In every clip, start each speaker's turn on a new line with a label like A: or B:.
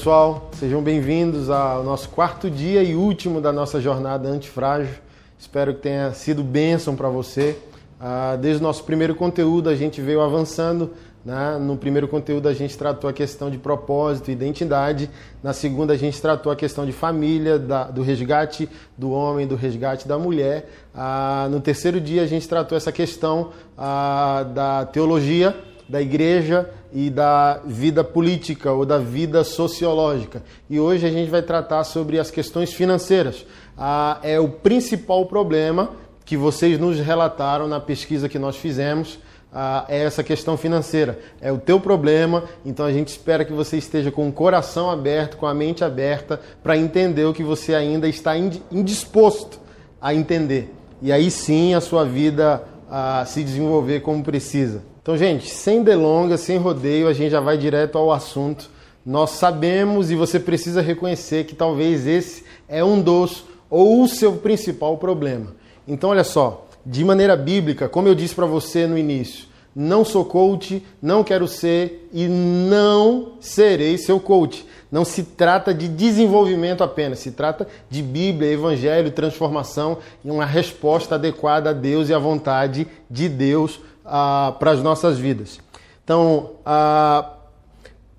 A: pessoal, sejam bem-vindos ao nosso quarto dia e último da nossa jornada antifrágil. Espero que tenha sido bênção para você. Ah, desde o nosso primeiro conteúdo, a gente veio avançando. Né? No primeiro conteúdo, a gente tratou a questão de propósito e identidade. Na segunda, a gente tratou a questão de família, do resgate do homem, do resgate da mulher. Ah, no terceiro dia, a gente tratou essa questão ah, da teologia da igreja e da vida política ou da vida sociológica. E hoje a gente vai tratar sobre as questões financeiras. Ah, é o principal problema que vocês nos relataram na pesquisa que nós fizemos. Ah, é essa questão financeira. É o teu problema, então a gente espera que você esteja com o coração aberto, com a mente aberta, para entender o que você ainda está indisposto a entender. E aí sim a sua vida ah, se desenvolver como precisa. Então, gente, sem delongas, sem rodeio, a gente já vai direto ao assunto. Nós sabemos e você precisa reconhecer que talvez esse é um dos ou o seu principal problema. Então, olha só, de maneira bíblica, como eu disse para você no início, não sou coach, não quero ser e não serei seu coach. Não se trata de desenvolvimento apenas, se trata de Bíblia, Evangelho, transformação e uma resposta adequada a Deus e à vontade de Deus ah, para as nossas vidas. Então, ah,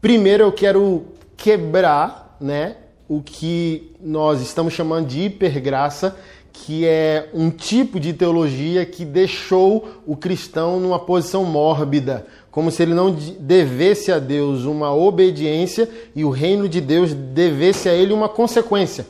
A: primeiro eu quero quebrar né, o que nós estamos chamando de hipergraça, que é um tipo de teologia que deixou o cristão numa posição mórbida, como se ele não devesse a Deus uma obediência e o reino de Deus devesse a ele uma consequência.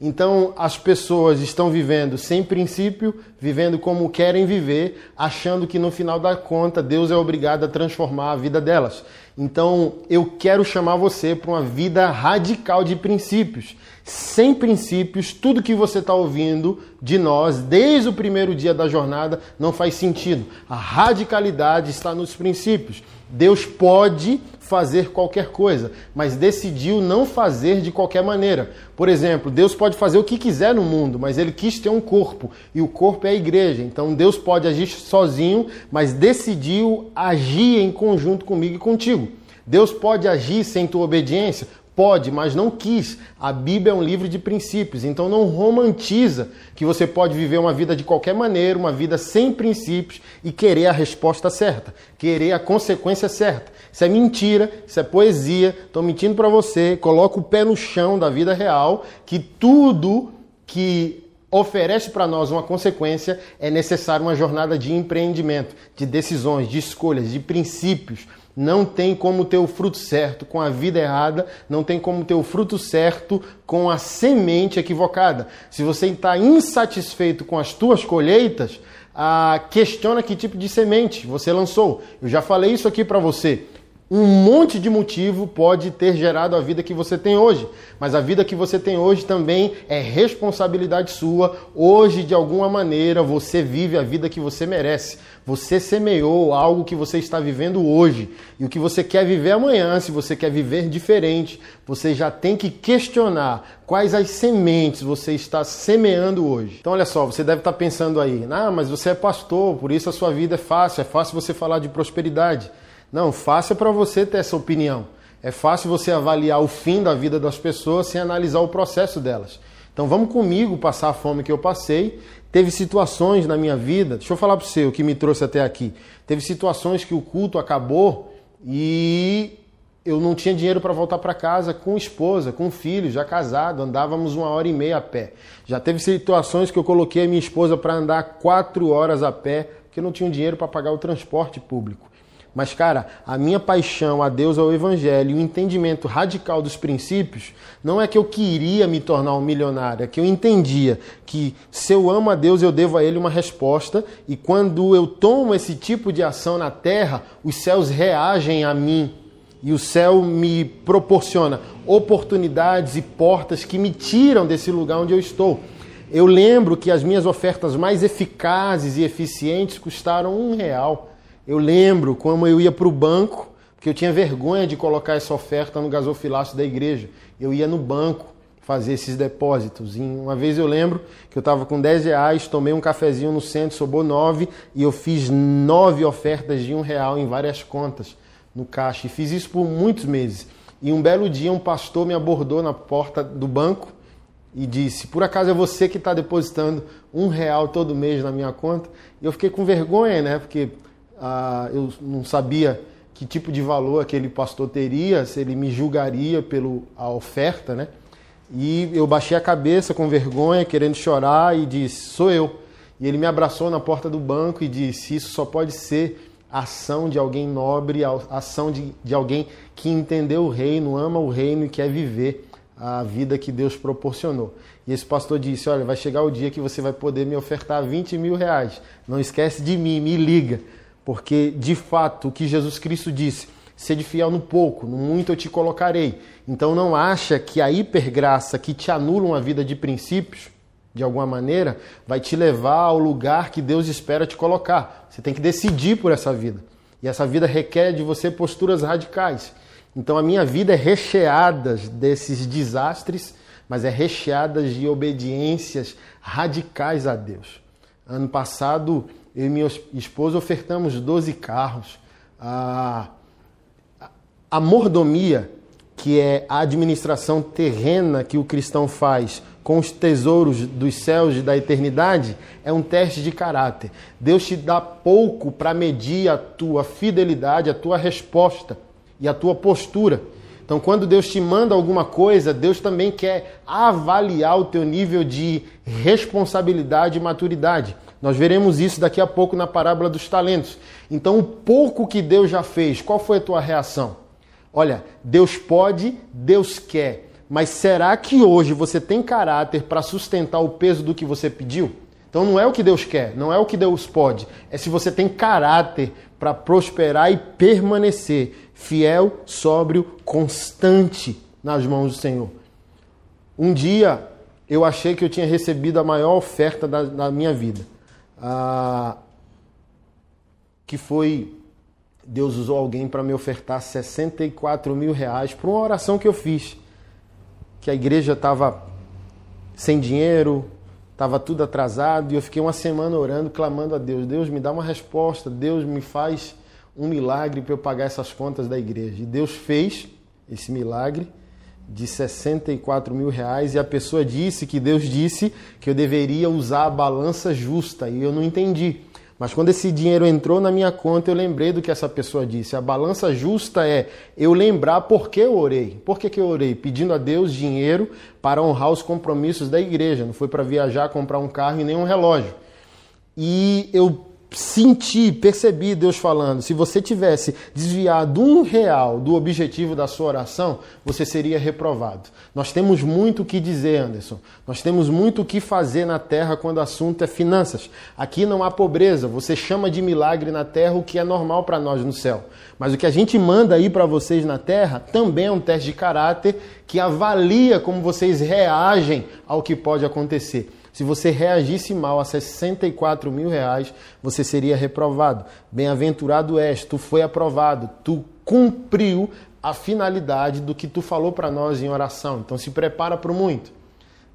A: Então as pessoas estão vivendo sem princípio, vivendo como querem viver, achando que no final da conta Deus é obrigado a transformar a vida delas. Então eu quero chamar você para uma vida radical de princípios. Sem princípios, tudo que você está ouvindo de nós desde o primeiro dia da jornada não faz sentido. A radicalidade está nos princípios. Deus pode fazer qualquer coisa, mas decidiu não fazer de qualquer maneira. Por exemplo, Deus pode fazer o que quiser no mundo, mas ele quis ter um corpo, e o corpo é a igreja. Então Deus pode agir sozinho, mas decidiu agir em conjunto comigo e contigo. Deus pode agir sem tua obediência? Pode, mas não quis. A Bíblia é um livro de princípios, então não romantiza que você pode viver uma vida de qualquer maneira, uma vida sem princípios e querer a resposta certa, querer a consequência certa. Isso é mentira, isso é poesia. Estou mentindo para você. Coloca o pé no chão da vida real, que tudo que oferece para nós uma consequência é necessário uma jornada de empreendimento, de decisões, de escolhas, de princípios não tem como ter o fruto certo com a vida errada, não tem como ter o fruto certo com a semente equivocada. Se você está insatisfeito com as tuas colheitas, ah, questiona que tipo de semente você lançou. Eu já falei isso aqui para você um monte de motivo pode ter gerado a vida que você tem hoje, mas a vida que você tem hoje também é responsabilidade sua. Hoje, de alguma maneira, você vive a vida que você merece. Você semeou algo que você está vivendo hoje e o que você quer viver amanhã, se você quer viver diferente, você já tem que questionar quais as sementes você está semeando hoje. Então, olha só, você deve estar pensando aí, ah, mas você é pastor, por isso a sua vida é fácil, é fácil você falar de prosperidade. Não, fácil é para você ter essa opinião. É fácil você avaliar o fim da vida das pessoas sem analisar o processo delas. Então vamos comigo passar a fome que eu passei. Teve situações na minha vida, deixa eu falar para você o que me trouxe até aqui. Teve situações que o culto acabou e eu não tinha dinheiro para voltar para casa com esposa, com filho, já casado, andávamos uma hora e meia a pé. Já teve situações que eu coloquei a minha esposa para andar quatro horas a pé, porque eu não tinha dinheiro para pagar o transporte público. Mas, cara, a minha paixão a Deus, ao Evangelho e o entendimento radical dos princípios não é que eu queria me tornar um milionário, é que eu entendia que se eu amo a Deus, eu devo a Ele uma resposta e quando eu tomo esse tipo de ação na terra, os céus reagem a mim e o céu me proporciona oportunidades e portas que me tiram desse lugar onde eu estou. Eu lembro que as minhas ofertas mais eficazes e eficientes custaram um real. Eu lembro como eu ia para o banco, porque eu tinha vergonha de colocar essa oferta no gasofilácio da igreja. Eu ia no banco fazer esses depósitos. E uma vez eu lembro que eu estava com 10 reais, tomei um cafezinho no centro, sobrou 9 e eu fiz nove ofertas de um real em várias contas no caixa. E fiz isso por muitos meses. E um belo dia um pastor me abordou na porta do banco e disse: Por acaso é você que está depositando um real todo mês na minha conta? E eu fiquei com vergonha, né? Porque ah, eu não sabia que tipo de valor aquele pastor teria, se ele me julgaria pela oferta, né? E eu baixei a cabeça com vergonha, querendo chorar, e disse: Sou eu. E ele me abraçou na porta do banco e disse: Isso só pode ser ação de alguém nobre, ação de, de alguém que entendeu o reino, ama o reino e quer viver a vida que Deus proporcionou. E esse pastor disse: Olha, vai chegar o dia que você vai poder me ofertar 20 mil reais. Não esquece de mim, me liga. Porque, de fato, o que Jesus Cristo disse, sede fiel no pouco, no muito eu te colocarei. Então não acha que a hipergraça que te anula uma vida de princípios, de alguma maneira, vai te levar ao lugar que Deus espera te colocar. Você tem que decidir por essa vida. E essa vida requer de você posturas radicais. Então a minha vida é recheada desses desastres, mas é recheada de obediências radicais a Deus. Ano passado, eu e minha esposa ofertamos 12 carros. A, a mordomia, que é a administração terrena que o cristão faz com os tesouros dos céus e da eternidade, é um teste de caráter. Deus te dá pouco para medir a tua fidelidade, a tua resposta e a tua postura. Então, quando Deus te manda alguma coisa, Deus também quer avaliar o teu nível de responsabilidade e maturidade. Nós veremos isso daqui a pouco na parábola dos talentos. Então, o pouco que Deus já fez, qual foi a tua reação? Olha, Deus pode, Deus quer, mas será que hoje você tem caráter para sustentar o peso do que você pediu? Então não é o que Deus quer, não é o que Deus pode, é se você tem caráter para prosperar e permanecer fiel, sóbrio, constante nas mãos do Senhor. Um dia eu achei que eu tinha recebido a maior oferta da, da minha vida, que foi Deus usou alguém para me ofertar 64 mil reais para uma oração que eu fiz, que a igreja estava sem dinheiro, estava tudo atrasado e eu fiquei uma semana orando, clamando a Deus: Deus me dá uma resposta, Deus me faz um milagre para eu pagar essas contas da igreja. E Deus fez esse milagre de 64 mil reais e a pessoa disse que Deus disse que eu deveria usar a balança justa e eu não entendi. Mas quando esse dinheiro entrou na minha conta, eu lembrei do que essa pessoa disse. A balança justa é eu lembrar por que eu orei. Por que, que eu orei? Pedindo a Deus dinheiro para honrar os compromissos da igreja. Não foi para viajar, comprar um carro e nem um relógio. E eu senti, percebi Deus falando, se você tivesse desviado um real do objetivo da sua oração, você seria reprovado. Nós temos muito o que dizer, Anderson. Nós temos muito o que fazer na terra quando o assunto é finanças. Aqui não há pobreza. Você chama de milagre na terra o que é normal para nós no céu. Mas o que a gente manda aí para vocês na terra também é um teste de caráter que avalia como vocês reagem ao que pode acontecer. Se você reagisse mal a 64 mil reais, você seria reprovado. Bem-aventurado és, tu foi aprovado, tu cumpriu a finalidade do que tu falou para nós em oração. Então se prepara para muito.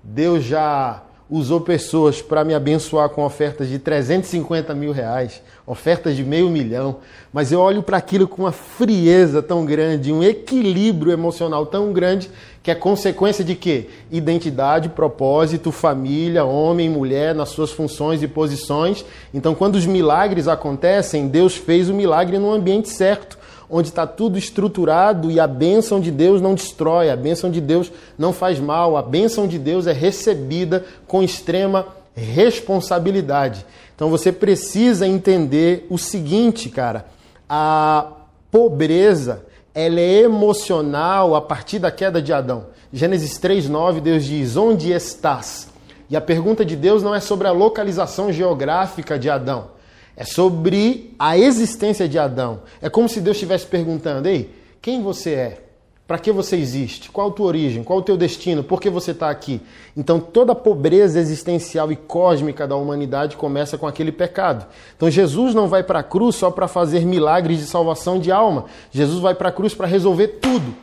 A: Deus já usou pessoas para me abençoar com ofertas de 350 mil reais, ofertas de meio milhão, mas eu olho para aquilo com uma frieza tão grande, um equilíbrio emocional tão grande, que é consequência de quê? Identidade, propósito, família, homem, mulher, nas suas funções e posições. Então, quando os milagres acontecem, Deus fez o milagre no ambiente certo onde está tudo estruturado e a bênção de Deus não destrói, a bênção de Deus não faz mal, a bênção de Deus é recebida com extrema responsabilidade. Então você precisa entender o seguinte, cara, a pobreza ela é emocional a partir da queda de Adão. Gênesis 3:9 Deus diz: "Onde estás?" E a pergunta de Deus não é sobre a localização geográfica de Adão, é sobre a existência de Adão. É como se Deus estivesse perguntando: Ei, quem você é? Para que você existe? Qual a tua origem? Qual o teu destino? Por que você está aqui? Então toda a pobreza existencial e cósmica da humanidade começa com aquele pecado. Então Jesus não vai para a cruz só para fazer milagres de salvação de alma. Jesus vai para a cruz para resolver tudo.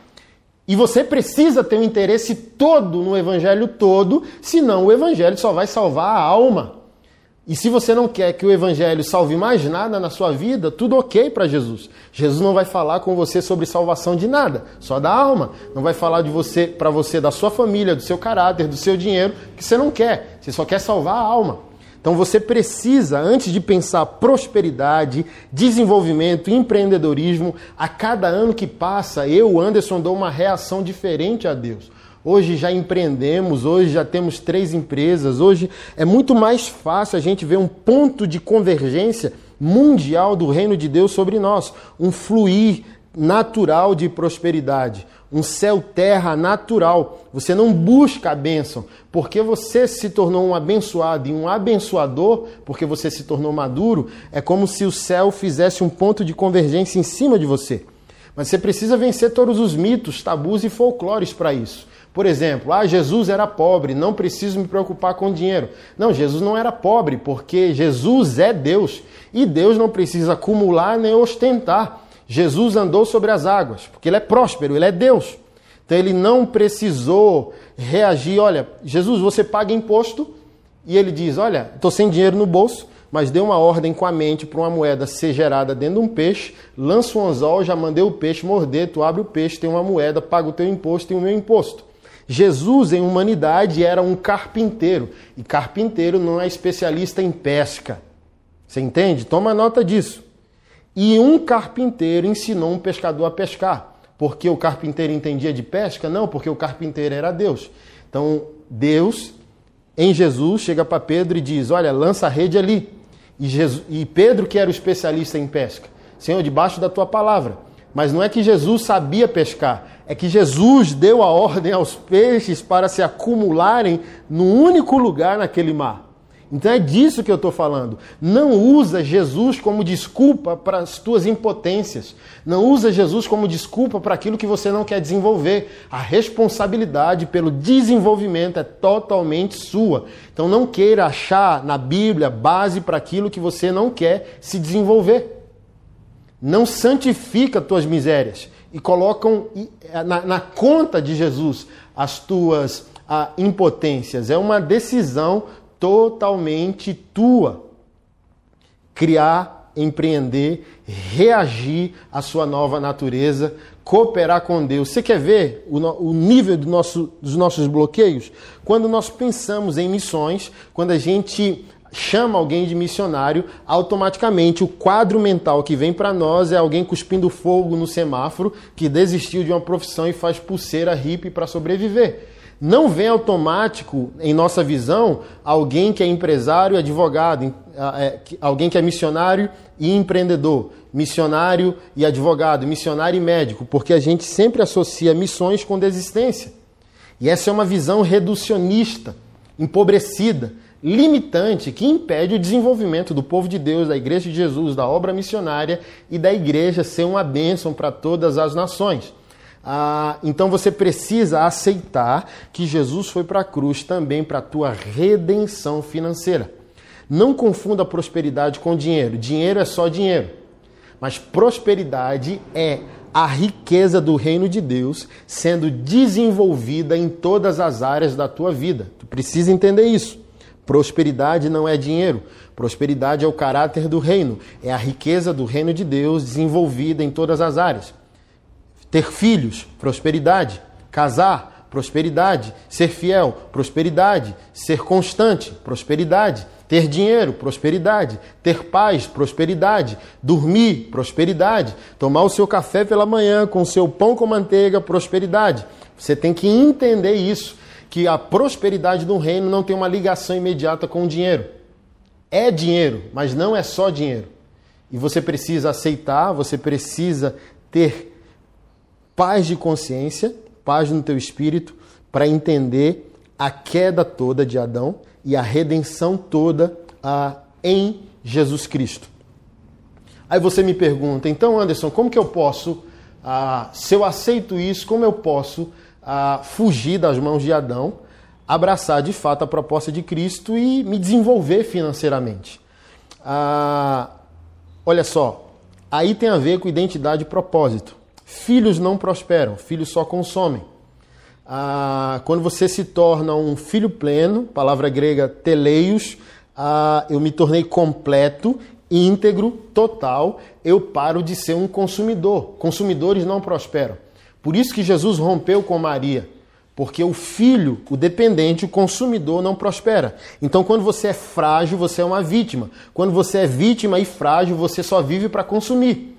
A: E você precisa ter um interesse todo no evangelho todo, senão o evangelho só vai salvar a alma. E se você não quer que o evangelho salve mais nada na sua vida, tudo ok para Jesus. Jesus não vai falar com você sobre salvação de nada, só da alma. Não vai falar de você para você da sua família, do seu caráter, do seu dinheiro, que você não quer. Você só quer salvar a alma. Então você precisa, antes de pensar prosperidade, desenvolvimento, empreendedorismo, a cada ano que passa, eu, Anderson, dou uma reação diferente a Deus. Hoje já empreendemos, hoje já temos três empresas, hoje é muito mais fácil a gente ver um ponto de convergência mundial do reino de Deus sobre nós, um fluir natural de prosperidade, um céu-terra natural. Você não busca a bênção, porque você se tornou um abençoado e um abençoador, porque você se tornou maduro, é como se o céu fizesse um ponto de convergência em cima de você. Mas você precisa vencer todos os mitos, tabus e folclores para isso. Por exemplo, ah, Jesus era pobre, não preciso me preocupar com dinheiro. Não, Jesus não era pobre, porque Jesus é Deus e Deus não precisa acumular nem ostentar. Jesus andou sobre as águas, porque ele é próspero, ele é Deus. Então ele não precisou reagir, olha, Jesus, você paga imposto? E ele diz, olha, estou sem dinheiro no bolso, mas dê uma ordem com a mente para uma moeda ser gerada dentro de um peixe, lança um anzol, já mandei o peixe morder, tu abre o peixe, tem uma moeda, paga o teu imposto e o meu imposto. Jesus, em humanidade, era um carpinteiro. E carpinteiro não é especialista em pesca. Você entende? Toma nota disso. E um carpinteiro ensinou um pescador a pescar. Porque o carpinteiro entendia de pesca? Não, porque o carpinteiro era Deus. Então, Deus, em Jesus, chega para Pedro e diz: Olha, lança a rede ali. E, Jesus, e Pedro, que era o especialista em pesca, Senhor, debaixo da tua palavra. Mas não é que Jesus sabia pescar, é que Jesus deu a ordem aos peixes para se acumularem num único lugar naquele mar. Então é disso que eu estou falando. Não usa Jesus como desculpa para as tuas impotências. Não usa Jesus como desculpa para aquilo que você não quer desenvolver. A responsabilidade pelo desenvolvimento é totalmente sua. Então não queira achar na Bíblia base para aquilo que você não quer se desenvolver. Não santifica tuas misérias e colocam eh, na, na conta de Jesus as tuas a, impotências. É uma decisão totalmente tua. Criar, empreender, reagir à sua nova natureza, cooperar com Deus. Você quer ver o, o nível do nosso, dos nossos bloqueios? Quando nós pensamos em missões, quando a gente chama alguém de missionário, automaticamente o quadro mental que vem para nós é alguém cuspindo fogo no semáforo, que desistiu de uma profissão e faz pulseira hippie para sobreviver. Não vem automático, em nossa visão, alguém que é empresário advogado, é, alguém que é missionário e empreendedor, missionário e advogado, missionário e médico, porque a gente sempre associa missões com desistência. E essa é uma visão reducionista, empobrecida limitante que impede o desenvolvimento do povo de Deus, da Igreja de Jesus, da obra missionária e da igreja ser uma bênção para todas as nações. Ah, então você precisa aceitar que Jesus foi para a cruz também para a tua redenção financeira. Não confunda prosperidade com dinheiro. Dinheiro é só dinheiro. Mas prosperidade é a riqueza do reino de Deus sendo desenvolvida em todas as áreas da tua vida. Tu precisa entender isso. Prosperidade não é dinheiro. Prosperidade é o caráter do reino, é a riqueza do reino de Deus desenvolvida em todas as áreas. Ter filhos, prosperidade. Casar, prosperidade. Ser fiel, prosperidade. Ser constante, prosperidade. Ter dinheiro, prosperidade. Ter paz, prosperidade. Dormir, prosperidade. Tomar o seu café pela manhã com o seu pão com manteiga, prosperidade. Você tem que entender isso que a prosperidade do reino não tem uma ligação imediata com o dinheiro. É dinheiro, mas não é só dinheiro. E você precisa aceitar, você precisa ter paz de consciência, paz no teu espírito, para entender a queda toda de Adão e a redenção toda ah, em Jesus Cristo. Aí você me pergunta, então Anderson, como que eu posso, ah, se eu aceito isso, como eu posso a fugir das mãos de Adão, abraçar de fato a proposta de Cristo e me desenvolver financeiramente. Ah, olha só, aí tem a ver com identidade e propósito. Filhos não prosperam, filhos só consomem. Ah, quando você se torna um filho pleno, palavra grega teleios, ah, eu me tornei completo, íntegro, total, eu paro de ser um consumidor. Consumidores não prosperam. Por isso que Jesus rompeu com Maria. Porque o filho, o dependente, o consumidor não prospera. Então, quando você é frágil, você é uma vítima. Quando você é vítima e frágil, você só vive para consumir.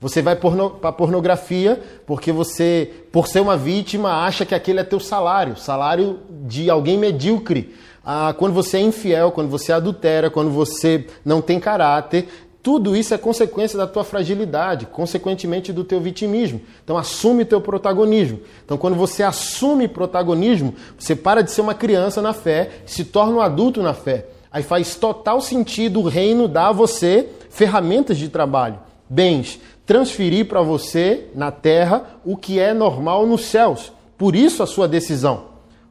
A: Você vai porno, para pornografia porque você, por ser uma vítima, acha que aquele é teu salário salário de alguém medíocre. Ah, quando você é infiel, quando você adultera, quando você não tem caráter, tudo isso é consequência da tua fragilidade, consequentemente do teu vitimismo. Então assume o teu protagonismo. Então quando você assume protagonismo, você para de ser uma criança na fé, se torna um adulto na fé. Aí faz total sentido o reino dar a você ferramentas de trabalho, bens, transferir para você na terra o que é normal nos céus. Por isso a sua decisão.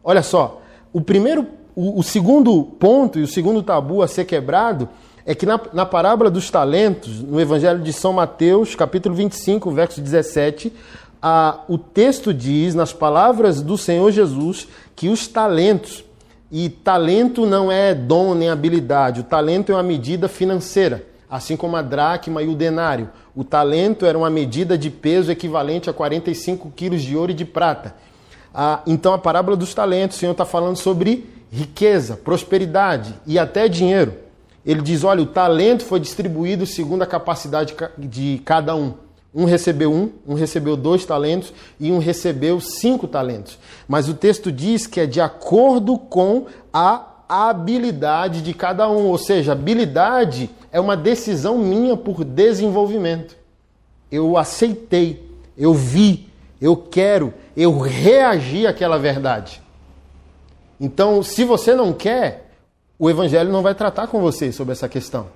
A: Olha só, o primeiro, o, o segundo ponto e o segundo tabu a ser quebrado é que na, na parábola dos talentos, no Evangelho de São Mateus, capítulo 25, verso 17, a, o texto diz, nas palavras do Senhor Jesus, que os talentos, e talento não é dom nem habilidade, o talento é uma medida financeira, assim como a dracma e o denário. O talento era uma medida de peso equivalente a 45 quilos de ouro e de prata. Ah, então, a parábola dos talentos, o Senhor está falando sobre riqueza, prosperidade e até dinheiro ele diz: olha, o talento foi distribuído segundo a capacidade de cada um. Um recebeu um, um recebeu dois talentos e um recebeu cinco talentos. Mas o texto diz que é de acordo com a habilidade de cada um, ou seja, habilidade é uma decisão minha por desenvolvimento. Eu aceitei, eu vi, eu quero, eu reagi àquela verdade. Então, se você não quer, o Evangelho não vai tratar com você sobre essa questão.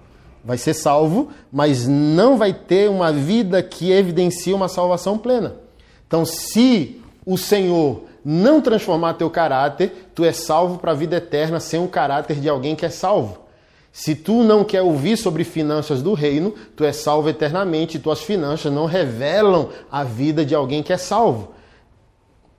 A: Vai ser salvo, mas não vai ter uma vida que evidencia uma salvação plena. Então, se o Senhor não transformar teu caráter, tu é salvo para a vida eterna sem o caráter de alguém que é salvo. Se tu não quer ouvir sobre finanças do reino, tu é salvo eternamente e tuas finanças não revelam a vida de alguém que é salvo.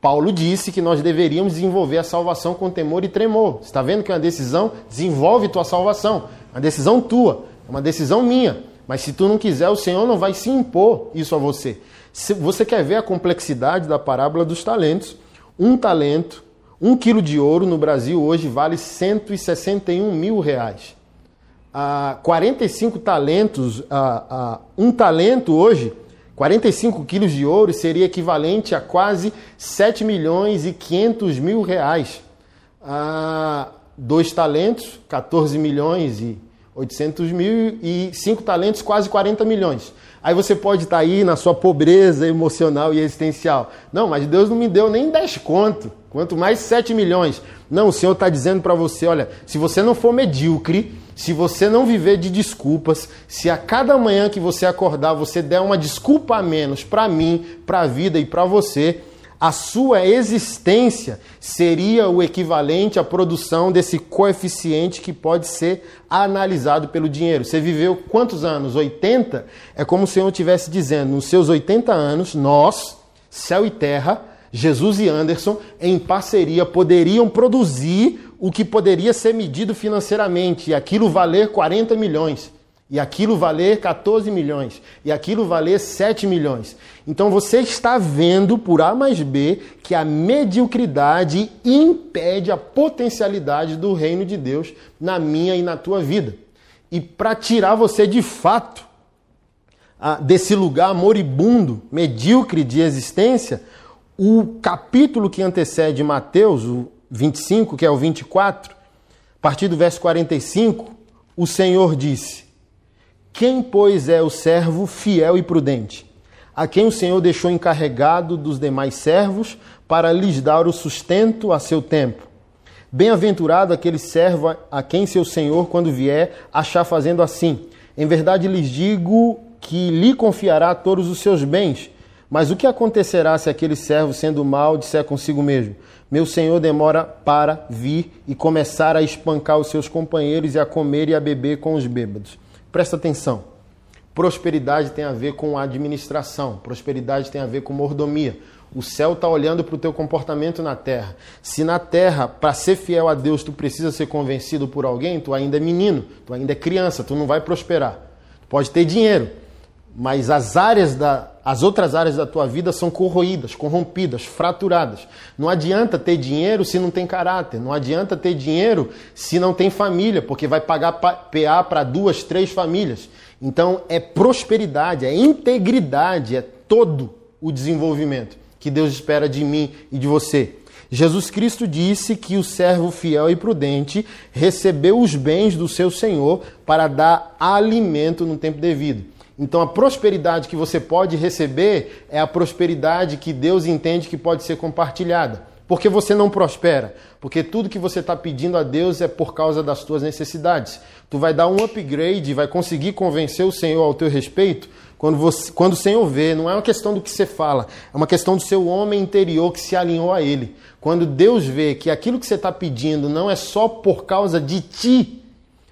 A: Paulo disse que nós deveríamos desenvolver a salvação com temor e tremor. Você está vendo que é uma decisão desenvolve tua salvação. Uma decisão tua, é uma decisão minha. Mas se tu não quiser, o Senhor não vai se impor isso a você. Se você quer ver a complexidade da parábola dos talentos, um talento, um quilo de ouro no Brasil hoje vale 161 mil reais. Ah, 45 talentos, ah, ah, um talento hoje 45 quilos de ouro seria equivalente a quase 7 milhões e 500 mil reais. Ah, dois talentos, 14 milhões e 800 mil e cinco talentos, quase 40 milhões. Aí você pode estar aí na sua pobreza emocional e existencial. Não, mas Deus não me deu nem 10 conto, quanto mais 7 milhões. Não, o Senhor está dizendo para você, olha, se você não for medíocre, se você não viver de desculpas, se a cada manhã que você acordar você der uma desculpa a menos para mim, para a vida e para você, a sua existência seria o equivalente à produção desse coeficiente que pode ser analisado pelo dinheiro. Você viveu quantos anos? 80? É como se Senhor estivesse dizendo: nos seus 80 anos, nós, céu e terra, Jesus e Anderson, em parceria, poderiam produzir o que poderia ser medido financeiramente, e aquilo valer 40 milhões, e aquilo valer 14 milhões, e aquilo valer 7 milhões. Então você está vendo por A mais B que a mediocridade impede a potencialidade do reino de Deus na minha e na tua vida. E para tirar você de fato desse lugar moribundo, medíocre de existência, o capítulo que antecede Mateus, o 25, que é o 24, a partir do verso 45, o Senhor disse: Quem, pois, é o servo fiel e prudente, a quem o Senhor deixou encarregado dos demais servos para lhes dar o sustento a seu tempo? Bem-aventurado aquele servo a quem seu Senhor, quando vier, achar fazendo assim. Em verdade lhes digo que lhe confiará todos os seus bens. Mas o que acontecerá se aquele servo, sendo mal, disser consigo mesmo: Meu senhor demora para vir e começar a espancar os seus companheiros e a comer e a beber com os bêbados? Presta atenção. Prosperidade tem a ver com administração, prosperidade tem a ver com mordomia. O céu está olhando para o teu comportamento na terra. Se na terra, para ser fiel a Deus, tu precisa ser convencido por alguém, tu ainda é menino, tu ainda é criança, tu não vai prosperar. Tu pode ter dinheiro, mas as áreas da, as outras áreas da tua vida são corroídas, corrompidas, fraturadas. Não adianta ter dinheiro se não tem caráter. Não adianta ter dinheiro se não tem família, porque vai pagar PA para duas, três famílias. Então é prosperidade, é integridade, é todo o desenvolvimento que Deus espera de mim e de você. Jesus Cristo disse que o servo fiel e prudente recebeu os bens do seu Senhor para dar alimento no tempo devido. Então a prosperidade que você pode receber é a prosperidade que Deus entende que pode ser compartilhada. Porque você não prospera? Porque tudo que você está pedindo a Deus é por causa das tuas necessidades. Tu vai dar um upgrade, vai conseguir convencer o Senhor ao teu respeito quando, você, quando o Senhor vê, não é uma questão do que você fala, é uma questão do seu homem interior que se alinhou a Ele. Quando Deus vê que aquilo que você está pedindo não é só por causa de ti,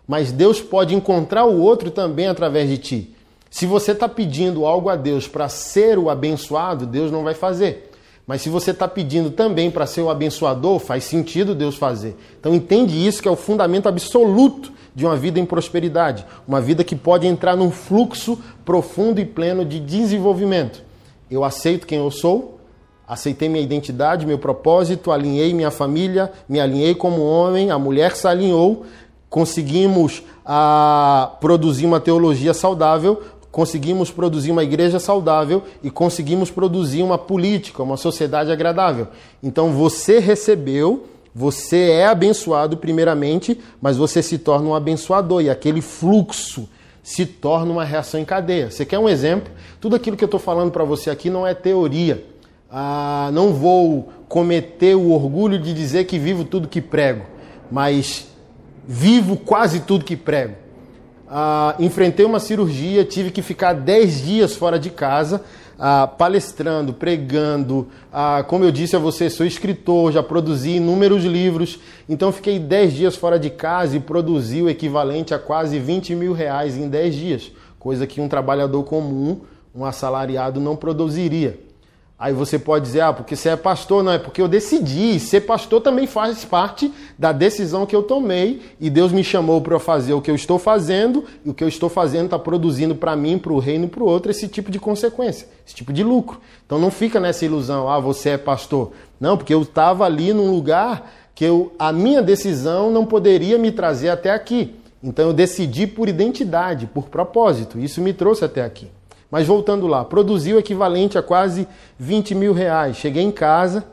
A: mas Deus pode encontrar o outro também através de ti. Se você está pedindo algo a Deus para ser o abençoado, Deus não vai fazer. Mas se você está pedindo também para ser o abençoador, faz sentido Deus fazer. Então entende isso que é o fundamento absoluto de uma vida em prosperidade, uma vida que pode entrar num fluxo profundo e pleno de desenvolvimento. Eu aceito quem eu sou, aceitei minha identidade, meu propósito, alinhei minha família, me alinhei como homem, a mulher se alinhou, conseguimos a, ah, produzir uma teologia saudável, conseguimos produzir uma igreja saudável e conseguimos produzir uma política, uma sociedade agradável. Então você recebeu você é abençoado primeiramente, mas você se torna um abençoador e aquele fluxo se torna uma reação em cadeia. Você quer um exemplo? Tudo aquilo que eu estou falando para você aqui não é teoria. Ah, não vou cometer o orgulho de dizer que vivo tudo que prego, mas vivo quase tudo que prego. Ah, enfrentei uma cirurgia, tive que ficar 10 dias fora de casa ah, palestrando, pregando. Ah, como eu disse a você, sou escritor, já produzi inúmeros livros. Então fiquei 10 dias fora de casa e produzi o equivalente a quase 20 mil reais em 10 dias, coisa que um trabalhador comum, um assalariado, não produziria. Aí você pode dizer, ah, porque você é pastor, não é porque eu decidi. Ser pastor também faz parte da decisão que eu tomei e Deus me chamou para fazer o que eu estou fazendo e o que eu estou fazendo está produzindo para mim, para o reino para o outro esse tipo de consequência, esse tipo de lucro. Então não fica nessa ilusão, ah, você é pastor. Não, porque eu estava ali num lugar que eu, a minha decisão não poderia me trazer até aqui. Então eu decidi por identidade, por propósito. Isso me trouxe até aqui. Mas voltando lá, produziu o equivalente a quase 20 mil reais. Cheguei em casa,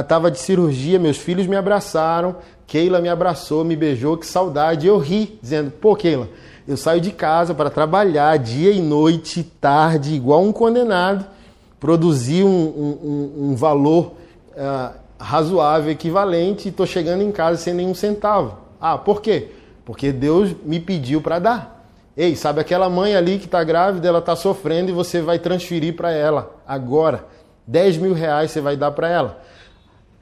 A: estava ah, de cirurgia, meus filhos me abraçaram, Keila me abraçou, me beijou, que saudade. Eu ri, dizendo: pô, Keila, eu saio de casa para trabalhar dia e noite, tarde, igual um condenado, produzi um, um, um valor uh, razoável, equivalente, e estou chegando em casa sem nenhum centavo. Ah, por quê? Porque Deus me pediu para dar. Ei, sabe aquela mãe ali que está grávida, ela está sofrendo e você vai transferir para ela agora. 10 mil reais você vai dar para ela.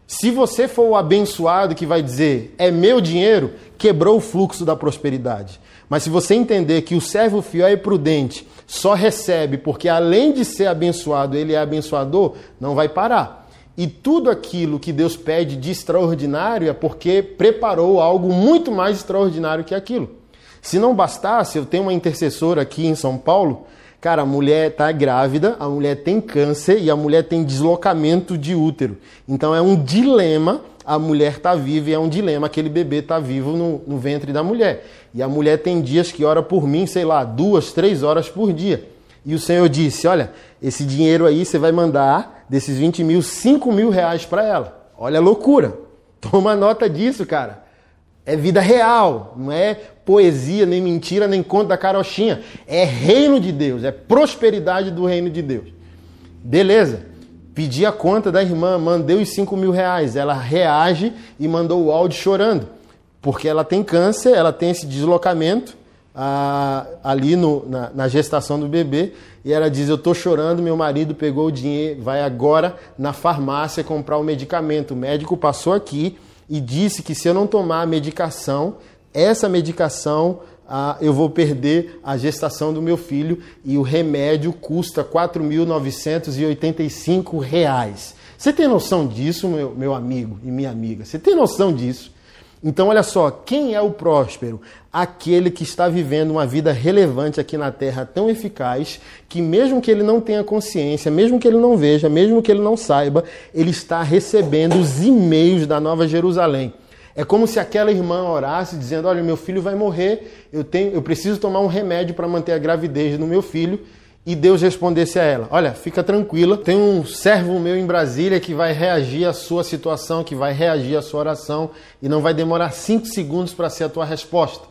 A: Se você for o abençoado que vai dizer é meu dinheiro, quebrou o fluxo da prosperidade. Mas se você entender que o servo fiel e prudente só recebe porque além de ser abençoado, ele é abençoador, não vai parar. E tudo aquilo que Deus pede de extraordinário é porque preparou algo muito mais extraordinário que aquilo. Se não bastasse, eu tenho uma intercessora aqui em São Paulo. Cara, a mulher está grávida, a mulher tem câncer e a mulher tem deslocamento de útero. Então é um dilema a mulher está viva e é um dilema aquele bebê está vivo no, no, ventre da mulher. E a mulher tem dias que ora por mim, sei lá, duas, três horas por dia. E o Senhor disse: Olha, esse dinheiro aí você vai mandar desses 20 mil, 5 mil reais para ela. Olha a loucura. Toma nota disso, cara. É vida real, não é poesia, nem mentira, nem conto da carochinha. É reino de Deus, é prosperidade do reino de Deus. Beleza. Pedi a conta da irmã, mandei os 5 mil reais. Ela reage e mandou o áudio chorando. Porque ela tem câncer, ela tem esse deslocamento ah, ali no, na, na, gestação do bebê. E ela diz: Eu estou chorando, meu marido pegou o dinheiro, vai agora na farmácia comprar o medicamento. O médico passou aqui e disse que se eu não tomar a medicação, essa medicação ah, eu vou perder a gestação do meu filho e o remédio custa R$ 4.985. Você tem noção disso, meu, meu amigo e minha amiga? Você tem noção disso? Então, olha só, quem é o próspero? Aquele que está vivendo uma vida relevante aqui na terra, tão eficaz, que mesmo que ele não tenha consciência, mesmo que ele não veja, mesmo que ele não saiba, ele está recebendo os e-mails da Nova Jerusalém. É como se aquela irmã orasse dizendo: Olha, meu filho vai morrer, eu, tenho, eu preciso tomar um remédio para manter a gravidez do meu filho e Deus respondesse a ela: Olha, fica tranquila, tem um servo meu em Brasília que vai reagir à sua situação, que vai reagir à sua oração e não vai demorar cinco segundos para ser a tua resposta.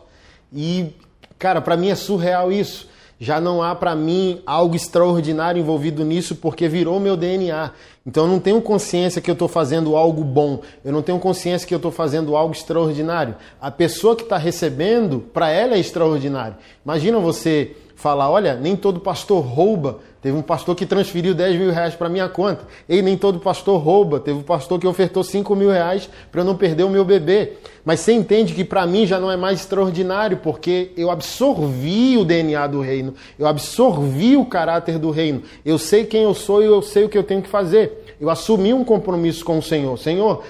A: E, cara, para mim é surreal isso. Já não há para mim algo extraordinário envolvido nisso porque virou meu DNA. Então eu não tenho consciência que eu estou fazendo algo bom, eu não tenho consciência que eu estou fazendo algo extraordinário. A pessoa que está recebendo, para ela é extraordinário. Imagina você falar: olha, nem todo pastor rouba. Teve um pastor que transferiu 10 mil reais para minha conta. E nem todo pastor rouba. Teve um pastor que ofertou 5 mil reais para eu não perder o meu bebê. Mas você entende que para mim já não é mais extraordinário, porque eu absorvi o DNA do reino, eu absorvi o caráter do reino, eu sei quem eu sou e eu sei o que eu tenho que fazer. Eu assumi um compromisso com o Senhor. Senhor,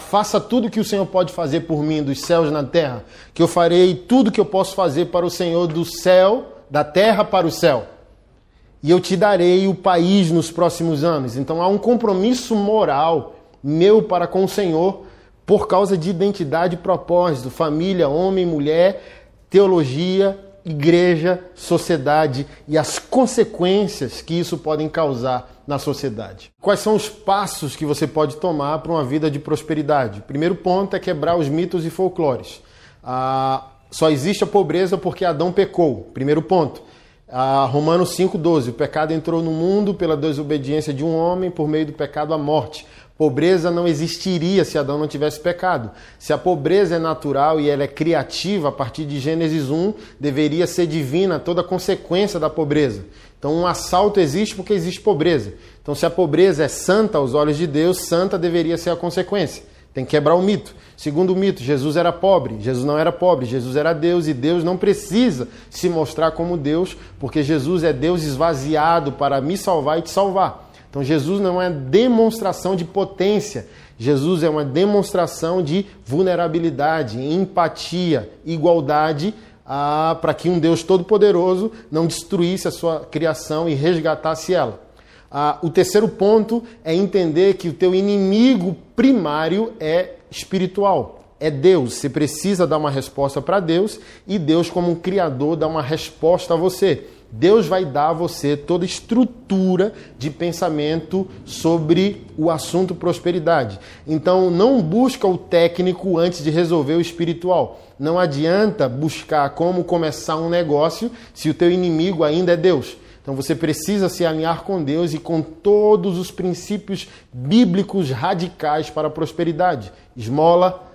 A: faça tudo que o Senhor pode fazer por mim, dos céus na terra, que eu farei tudo que eu posso fazer para o Senhor do céu, da terra para o céu. E eu te darei o país nos próximos anos. Então há um compromisso moral meu para com o Senhor por causa de identidade e propósito, família, homem, mulher, teologia, igreja, sociedade e as consequências que isso podem causar na sociedade. Quais são os passos que você pode tomar para uma vida de prosperidade? Primeiro ponto é quebrar os mitos e folclores. Ah, só existe a pobreza porque Adão pecou. Primeiro ponto. Ah, Romanos 5,12: O pecado entrou no mundo pela desobediência de um homem, por meio do pecado a morte. Pobreza não existiria se Adão não tivesse pecado. Se a pobreza é natural e ela é criativa, a partir de Gênesis 1, deveria ser divina toda consequência da pobreza. Então, um assalto existe porque existe pobreza. Então, se a pobreza é santa aos olhos de Deus, santa deveria ser a consequência. Tem que quebrar o mito. Segundo o mito, Jesus era pobre. Jesus não era pobre, Jesus era Deus e Deus não precisa se mostrar como Deus, porque Jesus é Deus esvaziado para me salvar e te salvar. Então Jesus não é demonstração de potência, Jesus é uma demonstração de vulnerabilidade, empatia, igualdade, ah, para que um Deus todo-poderoso não destruísse a sua criação e resgatasse ela. Ah, o terceiro ponto é entender que o teu inimigo primário é espiritual, é Deus. Você precisa dar uma resposta para Deus e Deus, como um criador, dá uma resposta a você. Deus vai dar a você toda estrutura de pensamento sobre o assunto prosperidade. Então, não busca o técnico antes de resolver o espiritual. Não adianta buscar como começar um negócio se o teu inimigo ainda é Deus. Então você precisa se alinhar com Deus e com todos os princípios bíblicos radicais para a prosperidade. Esmola,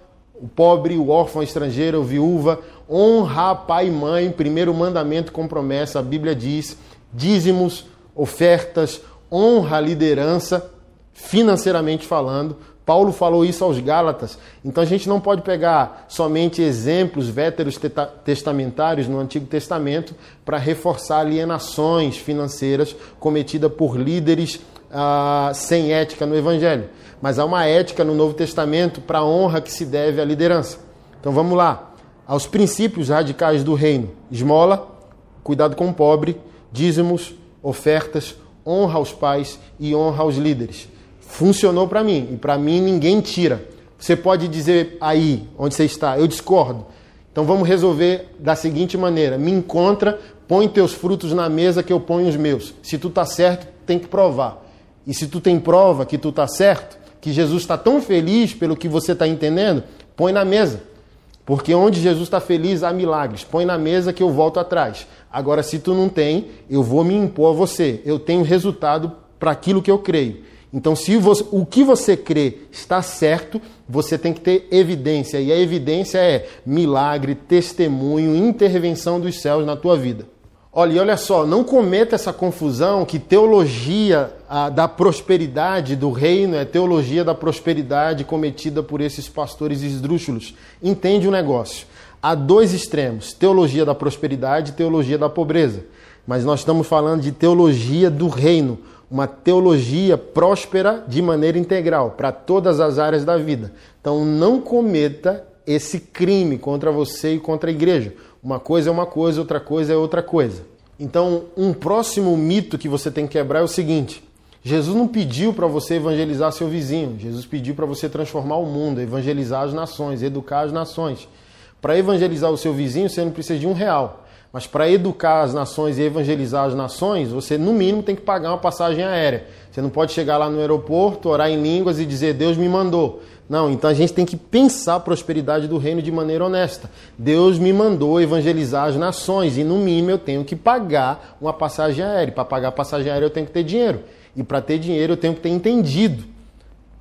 A: o pobre, o órfão, a estrangeira, a viúva, honra pai e mãe, primeiro mandamento com promessa, a Bíblia diz, dízimos, ofertas, honra a liderança, financeiramente falando. Paulo falou isso aos Gálatas. Então a gente não pode pegar somente exemplos véteros testamentários no Antigo Testamento para reforçar alienações financeiras cometidas por líderes ah, sem ética no Evangelho mas há uma ética no Novo Testamento para a honra que se deve à liderança. Então vamos lá, aos princípios radicais do reino: esmola, cuidado com o pobre, dízimos, ofertas, honra aos pais e honra aos líderes. Funcionou para mim e para mim ninguém tira. Você pode dizer aí onde você está, eu discordo. Então vamos resolver da seguinte maneira: me encontra, põe teus frutos na mesa que eu ponho os meus. Se tu tá certo, tem que provar. E se tu tem prova que tu tá certo, que Jesus está tão feliz pelo que você está entendendo, põe na mesa. Porque onde Jesus está feliz há milagres. Põe na mesa que eu volto atrás. Agora, se tu não tem, eu vou me impor a você. Eu tenho resultado para aquilo que eu creio. Então, se você, o que você crê está certo, você tem que ter evidência. E a evidência é milagre, testemunho, intervenção dos céus na tua vida. Olha, e olha só, não cometa essa confusão que teologia a, da prosperidade do reino é teologia da prosperidade cometida por esses pastores esdrúxulos. Entende o negócio. há dois extremos: teologia da prosperidade e teologia da pobreza. Mas nós estamos falando de teologia do reino, uma teologia próspera de maneira integral para todas as áreas da vida. Então não cometa esse crime contra você e contra a igreja. Uma coisa é uma coisa, outra coisa é outra coisa. Então, um próximo mito que você tem que quebrar é o seguinte: Jesus não pediu para você evangelizar seu vizinho, Jesus pediu para você transformar o mundo, evangelizar as nações, educar as nações. Para evangelizar o seu vizinho, você não precisa de um real. Mas para educar as nações e evangelizar as nações, você no mínimo tem que pagar uma passagem aérea. Você não pode chegar lá no aeroporto, orar em línguas e dizer Deus me mandou. Não, então a gente tem que pensar a prosperidade do reino de maneira honesta. Deus me mandou evangelizar as nações e no mínimo eu tenho que pagar uma passagem aérea. Para pagar a passagem aérea eu tenho que ter dinheiro. E para ter dinheiro eu tenho que ter entendido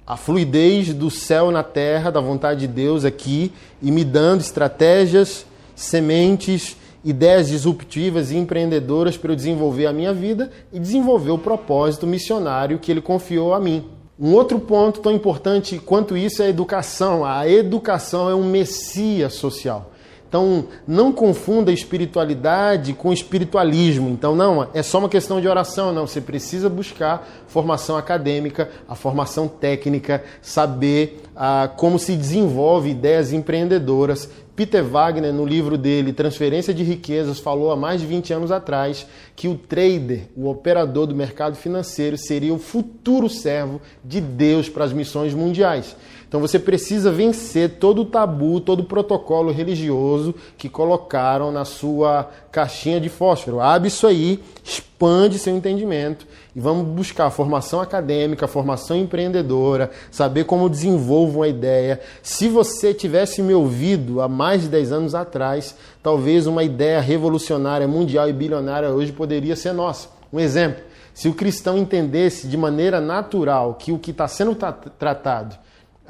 A: a fluidez do céu na terra, da vontade de Deus aqui e me dando estratégias, sementes, ideias disruptivas e empreendedoras para eu desenvolver a minha vida e desenvolver o propósito missionário que ele confiou a mim. Um outro ponto tão importante quanto isso é a educação. A educação é um messias social. Então, não confunda espiritualidade com espiritualismo. Então, não, é só uma questão de oração. Não, você precisa buscar formação acadêmica, a formação técnica, saber ah, como se desenvolve ideias empreendedoras Peter Wagner, no livro dele Transferência de Riquezas, falou há mais de 20 anos atrás que o trader, o operador do mercado financeiro, seria o futuro servo de Deus para as missões mundiais. Então você precisa vencer todo o tabu, todo o protocolo religioso que colocaram na sua caixinha de fósforo. Abre isso aí, expande seu entendimento e vamos buscar formação acadêmica, formação empreendedora, saber como desenvolvo uma ideia. Se você tivesse me ouvido há mais de 10 anos atrás, talvez uma ideia revolucionária, mundial e bilionária hoje poderia ser nossa. Um exemplo, se o cristão entendesse de maneira natural que o que está sendo tratado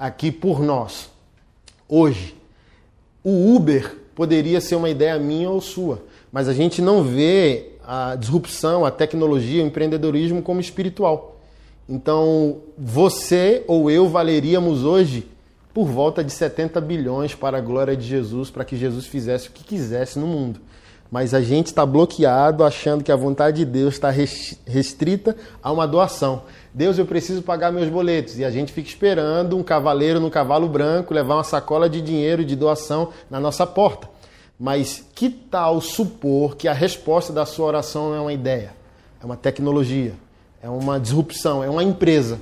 A: aqui por nós, hoje, o Uber poderia ser uma ideia minha ou sua, mas a gente não vê a disrupção, a tecnologia, o empreendedorismo como espiritual. Então, você ou eu valeríamos hoje por volta de 70 bilhões para a glória de Jesus, para que Jesus fizesse o que quisesse no mundo. Mas a gente está bloqueado achando que a vontade de Deus está restrita a uma doação. Deus, eu preciso pagar meus boletos. E a gente fica esperando um cavaleiro no cavalo branco levar uma sacola de dinheiro de doação na nossa porta. Mas que tal supor que a resposta da sua oração é uma ideia, é uma tecnologia, é uma disrupção, é uma empresa?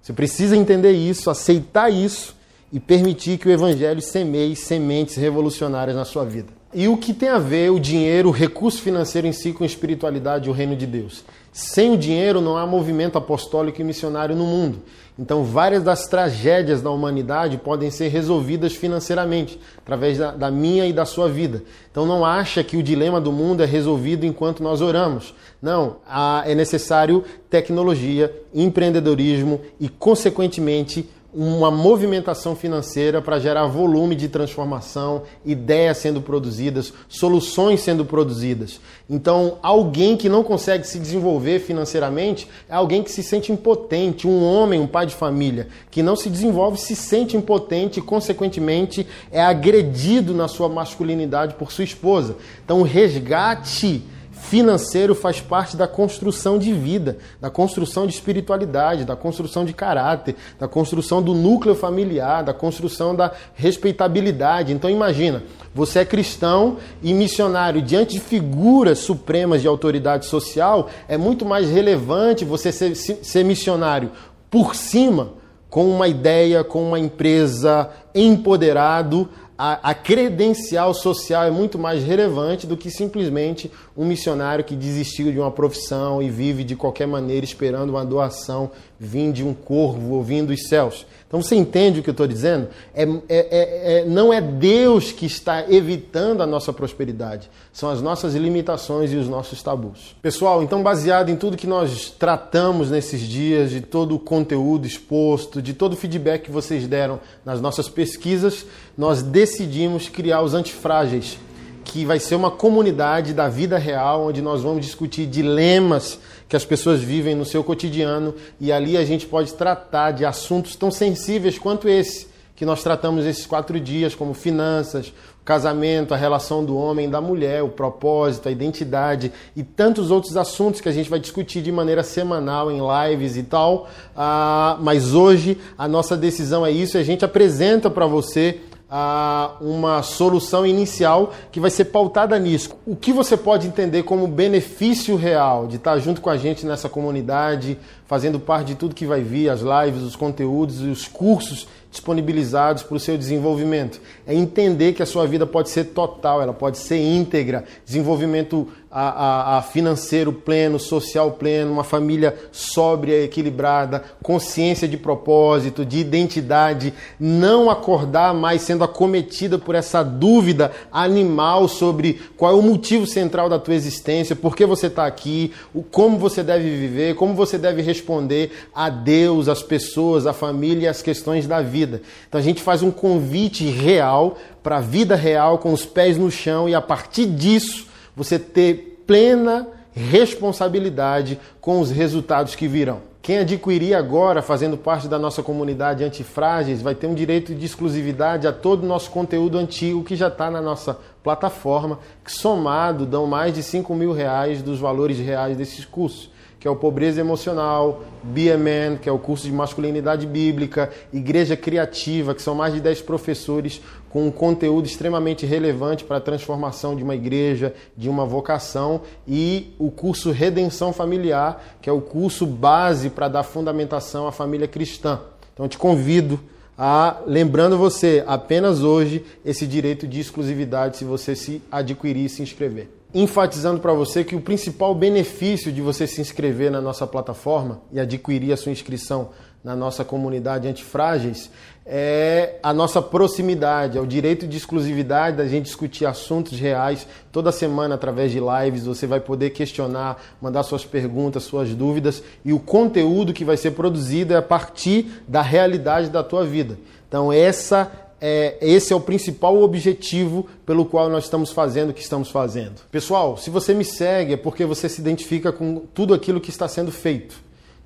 A: Você precisa entender isso, aceitar isso e permitir que o evangelho semeie sementes revolucionárias na sua vida. E o que tem a ver o dinheiro, o recurso financeiro em si com a espiritualidade e o reino de Deus? Sem o dinheiro não há movimento apostólico e missionário no mundo. Então, várias das tragédias da humanidade podem ser resolvidas financeiramente, através da, da, minha e da sua vida. Então, não acha que o dilema do mundo é resolvido enquanto nós oramos. Não, há, é necessário tecnologia, empreendedorismo e, consequentemente, uma movimentação financeira para gerar volume de transformação, ideias sendo produzidas, soluções sendo produzidas. Então, alguém que não consegue se desenvolver financeiramente é alguém que se sente impotente, um homem, um pai de família, que não se desenvolve, se sente impotente e, consequentemente, é agredido na sua masculinidade por sua esposa. Então, o resgate financeiro faz parte da construção de vida, da construção de espiritualidade, da construção de caráter, da construção do núcleo familiar, da construção da respeitabilidade. Então imagina, você é cristão e missionário diante de figuras supremas de autoridade social, é muito mais relevante você ser, ser missionário por cima com uma ideia, com uma empresa empoderado, a, a, credencial social é muito mais relevante do que simplesmente um missionário que desistiu de uma profissão e vive de qualquer maneira esperando uma doação vindo de um corvo ou vindo dos céus. Então você entende o que eu estou dizendo? É, é, é, é, não é Deus que está evitando a nossa prosperidade, são as nossas limitações e os nossos tabus. Pessoal, então baseado em tudo que nós tratamos nesses dias, de todo o conteúdo exposto, de todo o feedback que vocês deram nas nossas pesquisas, nós decidimos criar os antifrágeis, que vai ser uma comunidade da vida real, onde nós vamos discutir dilemas que as pessoas vivem no seu cotidiano e ali a gente pode tratar de assuntos tão sensíveis quanto esse, que nós tratamos esses quatro dias, como finanças, casamento, a relação do homem e da mulher, o propósito, a identidade e tantos outros assuntos que a gente vai discutir de maneira semanal em lives e tal. Ah, mas hoje a nossa decisão é isso e a gente apresenta para você ah, uma solução inicial que vai ser pautada nisso. O que você pode entender como benefício real de estar junto com a gente nessa comunidade, fazendo parte de tudo que vai vir, as lives, os conteúdos e os cursos disponibilizados para o seu desenvolvimento. É entender que a sua vida pode ser total, ela pode ser íntegra, desenvolvimento a, a, a financeiro pleno, social pleno, uma família sóbria, equilibrada, consciência de propósito, de identidade, não acordar mais sendo acometida por essa dúvida animal sobre qual é o motivo central da tua existência, por que você está aqui, o, como você deve viver, como você deve responder a Deus, as pessoas, a família e as questões da vida. Então a gente faz um convite real para a vida real, com os pés no chão, e a partir disso você ter plena responsabilidade com os resultados que virão. Quem adquirir agora, fazendo parte da nossa comunidade antifrágeis, vai ter um direito de exclusividade a todo o nosso conteúdo antigo que já está na nossa plataforma, que somado dão mais de 5 mil reais dos valores reais desses cursos que é o Pobreza Emocional, Be a Man, que é o curso de masculinidade bíblica, Igreja Criativa, que são mais de 10 professores com um conteúdo extremamente relevante para a transformação de uma igreja, de uma vocação, e o curso Redenção Familiar, que é o curso base para dar fundamentação à família cristã. Então, te convido a, lembrando você, apenas hoje, esse direito de exclusividade se você se adquirir e se inscrever enfatizando para você que o principal benefício de você se inscrever na nossa plataforma e adquirir a sua inscrição na nossa comunidade antifrágeis é a nossa proximidade, é o direito de exclusividade da gente discutir assuntos reais toda semana através de lives. Você vai poder questionar, mandar suas perguntas, suas dúvidas e o conteúdo que vai ser produzido é a partir da realidade da tua vida. Então, essa é, esse é o principal objetivo pelo qual nós estamos fazendo o que estamos fazendo. Pessoal, se você me segue é porque você se identifica com tudo aquilo que está sendo feito.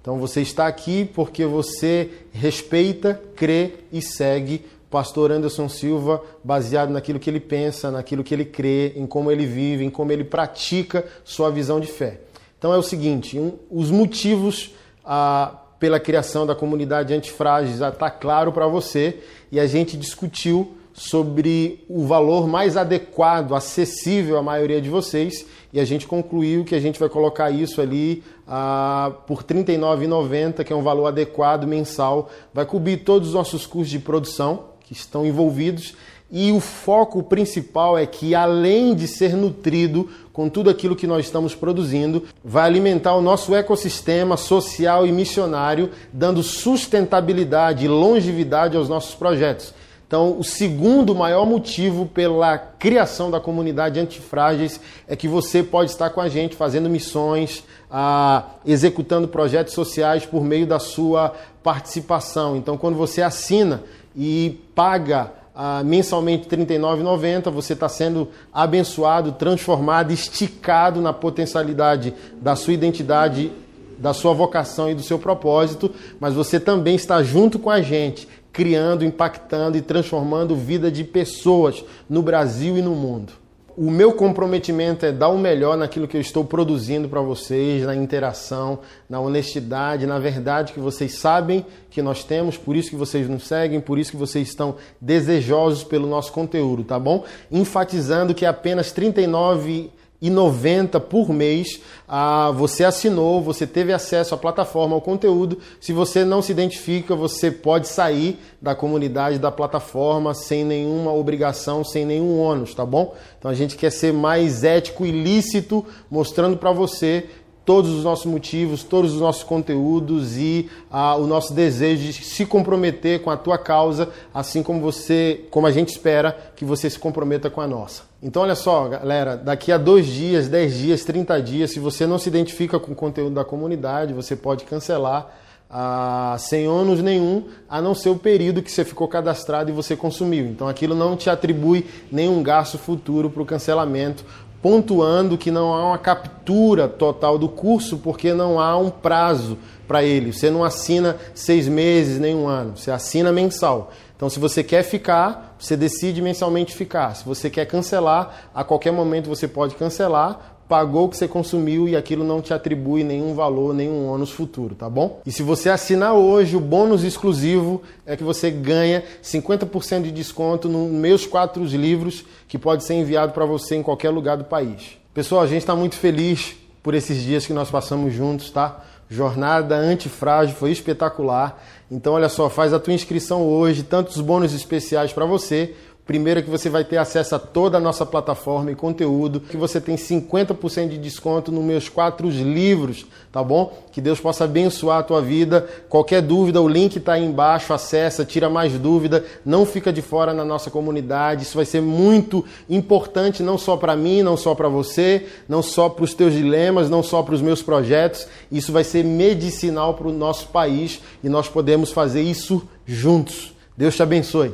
A: Então você está aqui porque você respeita, crê e segue pastor Anderson Silva, baseado naquilo que ele pensa, naquilo que ele crê, em como ele vive, em como ele pratica sua visão de fé. Então é o seguinte: um, os motivos ah, pela criação da comunidade Antifrágeis está claro para você e a gente discutiu sobre o valor mais adequado, acessível à maioria de vocês. E a gente concluiu que a gente vai colocar isso ali ah, por R$ 39,90, que é um valor adequado mensal, vai cobrir todos os nossos custos de produção que estão envolvidos e o foco principal é que, além de ser nutrido com tudo aquilo que nós estamos produzindo, vai alimentar o nosso ecossistema social e missionário, dando sustentabilidade e longevidade aos nossos projetos. Então, o segundo maior motivo pela criação da comunidade Antifrágeis é que você pode estar com a gente fazendo missões, ah, executando projetos sociais por meio da sua participação. Então, quando você assina e paga ah, mensalmente R$ 39,90, você está sendo abençoado, transformado, esticado na potencialidade da sua identidade, da sua vocação e do seu propósito, mas você também está junto com a gente, criando, impactando e transformando vida de pessoas no Brasil e no mundo o meu comprometimento é dar o melhor naquilo que eu estou produzindo para vocês, na interação, na honestidade, na verdade que vocês sabem que nós temos, por isso que vocês nos seguem, por isso que vocês estão desejosos pelo nosso conteúdo, tá bom? Enfatizando que é apenas 39 e 90 por mês. Ah, você assinou, você teve acesso à plataforma, ao conteúdo. Se você não se identifica, você pode sair da comunidade da plataforma sem nenhuma obrigação, sem nenhum ônus, tá bom? Então a gente quer ser mais ético e lícito, mostrando para você todos os nossos motivos, todos os nossos conteúdos e ah, o nosso desejo de se comprometer com a tua causa, assim como você, como a gente espera que você se comprometa com a nossa. Então, olha só, galera, daqui a dois dias, dez dias, trinta dias, se você não se identifica com o conteúdo da comunidade, você pode cancelar ah, sem ônus nenhum, a não ser o período que você ficou cadastrado e você consumiu. Então, aquilo não te atribui nenhum gasto futuro para o cancelamento pontuando que não há uma captura total do curso porque não há um prazo para ele. Você não assina seis meses nem um ano, você assina mensal. Então, se você quer ficar, você decide mensalmente ficar. Se você quer cancelar, a qualquer momento você pode cancelar pagou o que você consumiu e aquilo não te atribui nenhum valor, nenhum ônus futuro, tá bom? E se você assinar hoje, o bônus exclusivo é que você ganha 50% de desconto nos meus quatro livros que pode ser enviado para você em qualquer lugar do país. Pessoal, a gente está muito feliz por esses dias que nós passamos juntos, tá? Jornada antifrágil foi espetacular. Então, olha só, faz a tua inscrição hoje, tantos bônus especiais para você Primeiro que você vai ter acesso a toda a nossa plataforma e conteúdo, que você tem 50% de desconto nos meus quatro livros, tá bom? Que Deus possa abençoar a tua vida. Qualquer dúvida, o link está aí embaixo, acessa, tira mais dúvida, não fica de fora na nossa comunidade. Isso vai ser muito importante não só para mim, não só para você, não só para os teus dilemas, não só para os meus projetos. Isso vai ser medicinal para o nosso país e nós podemos fazer isso juntos. Deus te abençoe.